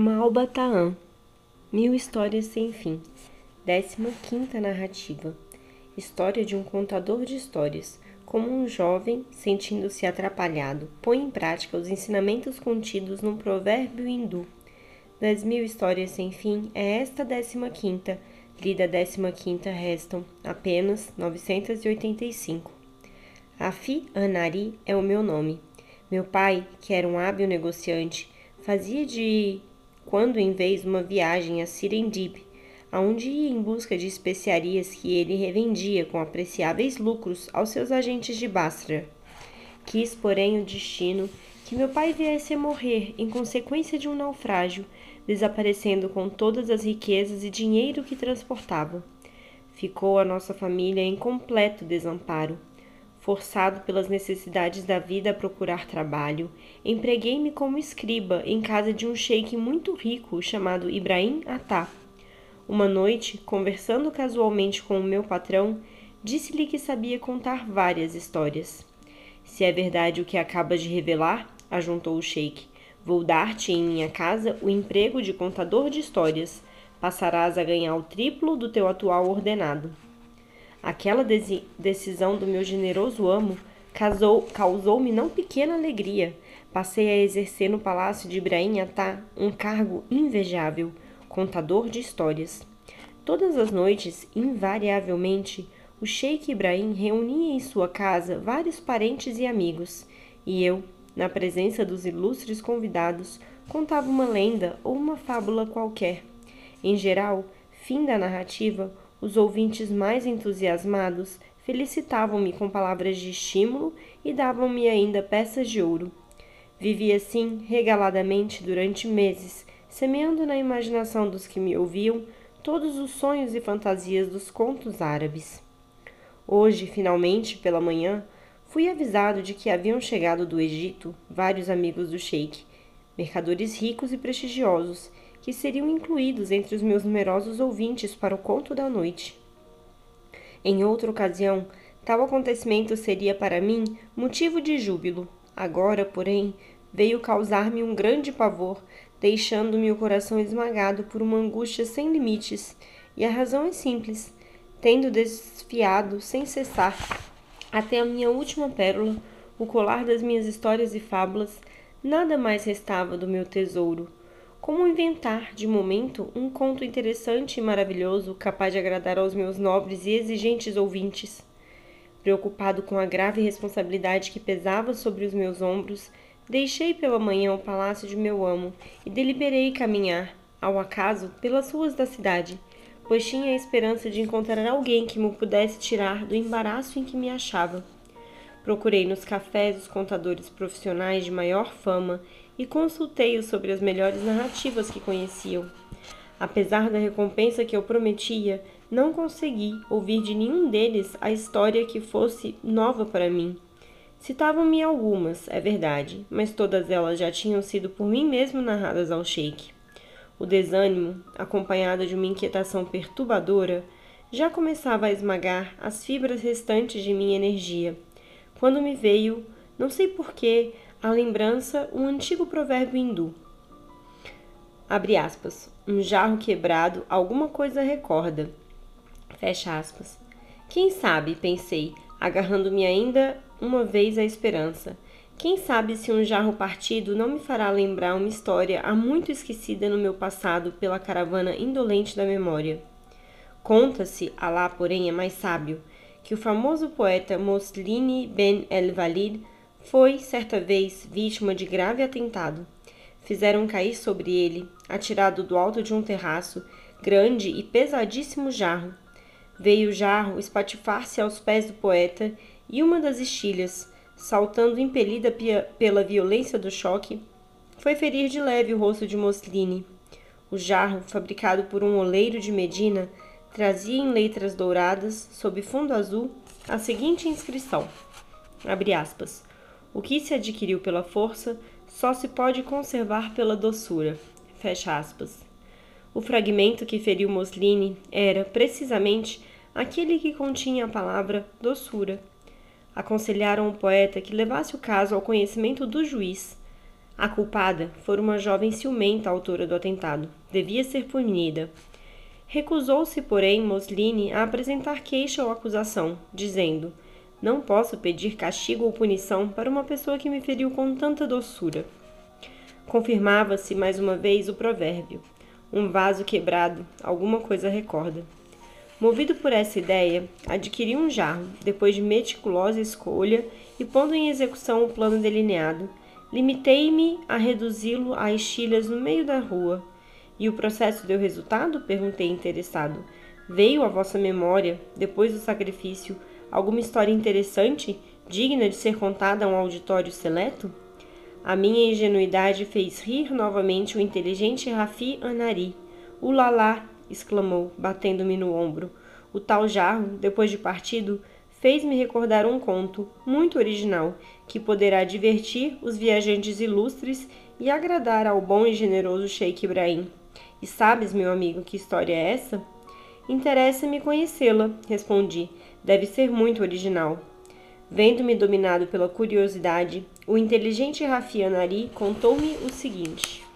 Malbataan Mil Histórias Sem Fim Décima quinta narrativa História de um contador de histórias Como um jovem, sentindo-se atrapalhado, põe em prática os ensinamentos contidos num provérbio hindu. Das mil histórias sem fim, é esta décima quinta. Lida décima quinta restam apenas 985. Afi Anari é o meu nome. Meu pai, que era um hábil negociante, fazia de quando em vez uma viagem a Sirendip, aonde ia em busca de especiarias que ele revendia com apreciáveis lucros aos seus agentes de Basra. Quis, porém, o destino que meu pai viesse a morrer em consequência de um naufrágio, desaparecendo com todas as riquezas e dinheiro que transportava. Ficou a nossa família em completo desamparo Forçado pelas necessidades da vida a procurar trabalho, empreguei-me como escriba em casa de um sheik muito rico chamado Ibrahim Atá. Uma noite, conversando casualmente com o meu patrão, disse-lhe que sabia contar várias histórias. Se é verdade o que acabas de revelar, ajuntou o sheik, vou dar-te em minha casa o emprego de contador de histórias. Passarás a ganhar o triplo do teu atual ordenado. Aquela decisão do meu generoso amo causou-me não pequena alegria. Passei a exercer no palácio de Ibrahim Atá um cargo invejável, contador de histórias. Todas as noites, invariavelmente, o Sheik Ibrahim reunia em sua casa vários parentes e amigos, e eu, na presença dos ilustres convidados, contava uma lenda ou uma fábula qualquer. Em geral, fim da narrativa, os ouvintes mais entusiasmados felicitavam-me com palavras de estímulo e davam-me ainda peças de ouro. Vivi assim, regaladamente, durante meses, semeando na imaginação dos que me ouviam todos os sonhos e fantasias dos contos árabes. Hoje, finalmente, pela manhã, fui avisado de que haviam chegado do Egito vários amigos do sheik, mercadores ricos e prestigiosos, que seriam incluídos entre os meus numerosos ouvintes para o conto da noite. Em outra ocasião, tal acontecimento seria para mim motivo de júbilo. Agora, porém, veio causar-me um grande pavor, deixando-me o coração esmagado por uma angústia sem limites. E a razão é simples. Tendo desfiado sem cessar até a minha última pérola, o colar das minhas histórias e fábulas, nada mais restava do meu tesouro. Como inventar, de momento, um conto interessante e maravilhoso capaz de agradar aos meus nobres e exigentes ouvintes? Preocupado com a grave responsabilidade que pesava sobre os meus ombros, deixei pela manhã o palácio de meu amo e deliberei caminhar, ao acaso, pelas ruas da cidade, pois tinha a esperança de encontrar alguém que me pudesse tirar do embaraço em que me achava. Procurei nos cafés os contadores profissionais de maior fama e consultei-os sobre as melhores narrativas que conheciam. Apesar da recompensa que eu prometia, não consegui ouvir de nenhum deles a história que fosse nova para mim. Citavam-me algumas, é verdade, mas todas elas já tinham sido por mim mesmo narradas ao sheik. O desânimo, acompanhado de uma inquietação perturbadora, já começava a esmagar as fibras restantes de minha energia, quando me veio, não sei porquê, a lembrança um antigo provérbio hindu. Abre aspas. Um jarro quebrado alguma coisa recorda. Fecha aspas. Quem sabe, pensei, agarrando-me ainda uma vez à esperança. Quem sabe se um jarro partido não me fará lembrar uma história há muito esquecida no meu passado pela caravana indolente da memória. Conta-se, Alá, porém, é mais sábio, que o famoso poeta Moslini Ben El-Walid foi, certa vez, vítima de grave atentado. Fizeram cair sobre ele, atirado do alto de um terraço, grande e pesadíssimo jarro. Veio o jarro espatifar-se aos pés do poeta e uma das estilhas, saltando impelida pela violência do choque, foi ferir de leve o rosto de Mosline. O jarro, fabricado por um oleiro de Medina, trazia em letras douradas, sob fundo azul, a seguinte inscrição: abre aspas. O que se adquiriu pela força só se pode conservar pela doçura. O fragmento que feriu Mosline era, precisamente, aquele que continha a palavra doçura. Aconselharam o poeta que levasse o caso ao conhecimento do juiz. A culpada fora uma jovem ciumenta autora do atentado. Devia ser punida. Recusou-se, porém, Mosline a apresentar queixa ou acusação, dizendo: Não posso pedir castigo ou punição para uma pessoa que me feriu com tanta doçura. Confirmava-se mais uma vez o provérbio: um vaso quebrado, alguma coisa recorda. Movido por essa ideia, adquiri um jarro, depois de meticulosa escolha e pondo em execução o plano delineado, limitei-me a reduzi-lo a estilhas no meio da rua. E o processo deu resultado? perguntei interessado. Veio à vossa memória, depois do sacrifício, alguma história interessante, digna de ser contada a um auditório seleto? A minha ingenuidade fez rir novamente o inteligente Rafi Anari. Ulalá! exclamou, batendo-me no ombro. O tal jarro, depois de partido, fez-me recordar um conto, muito original, que poderá divertir os viajantes ilustres e agradar ao bom e generoso Sheikh Ibrahim. E sabes, meu amigo, que história é essa? Interessa-me conhecê-la, respondi. Deve ser muito original. Vendo-me dominado pela curiosidade, o inteligente Rafi Anari contou-me o seguinte.